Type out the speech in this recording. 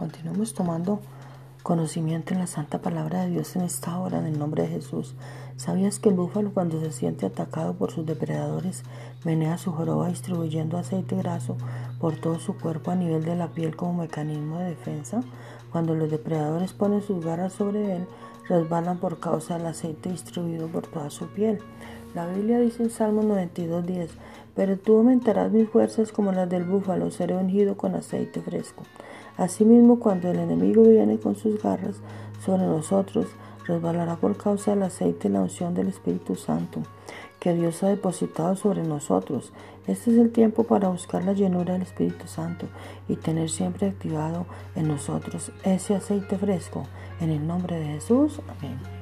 Continuamos tomando conocimiento en la santa palabra de Dios en esta hora, en el nombre de Jesús. ¿Sabías que el búfalo cuando se siente atacado por sus depredadores menea su joroba distribuyendo aceite graso por todo su cuerpo a nivel de la piel como mecanismo de defensa? Cuando los depredadores ponen sus garras sobre él, resbalan por causa del aceite distribuido por toda su piel. La Biblia dice en Salmo 92.10, pero tú aumentarás mis fuerzas como las del búfalo, seré ungido con aceite fresco. Asimismo, cuando el enemigo viene con sus garras sobre nosotros, resbalará por causa del aceite y la unción del Espíritu Santo que Dios ha depositado sobre nosotros. Este es el tiempo para buscar la llenura del Espíritu Santo y tener siempre activado en nosotros ese aceite fresco. En el nombre de Jesús, amén.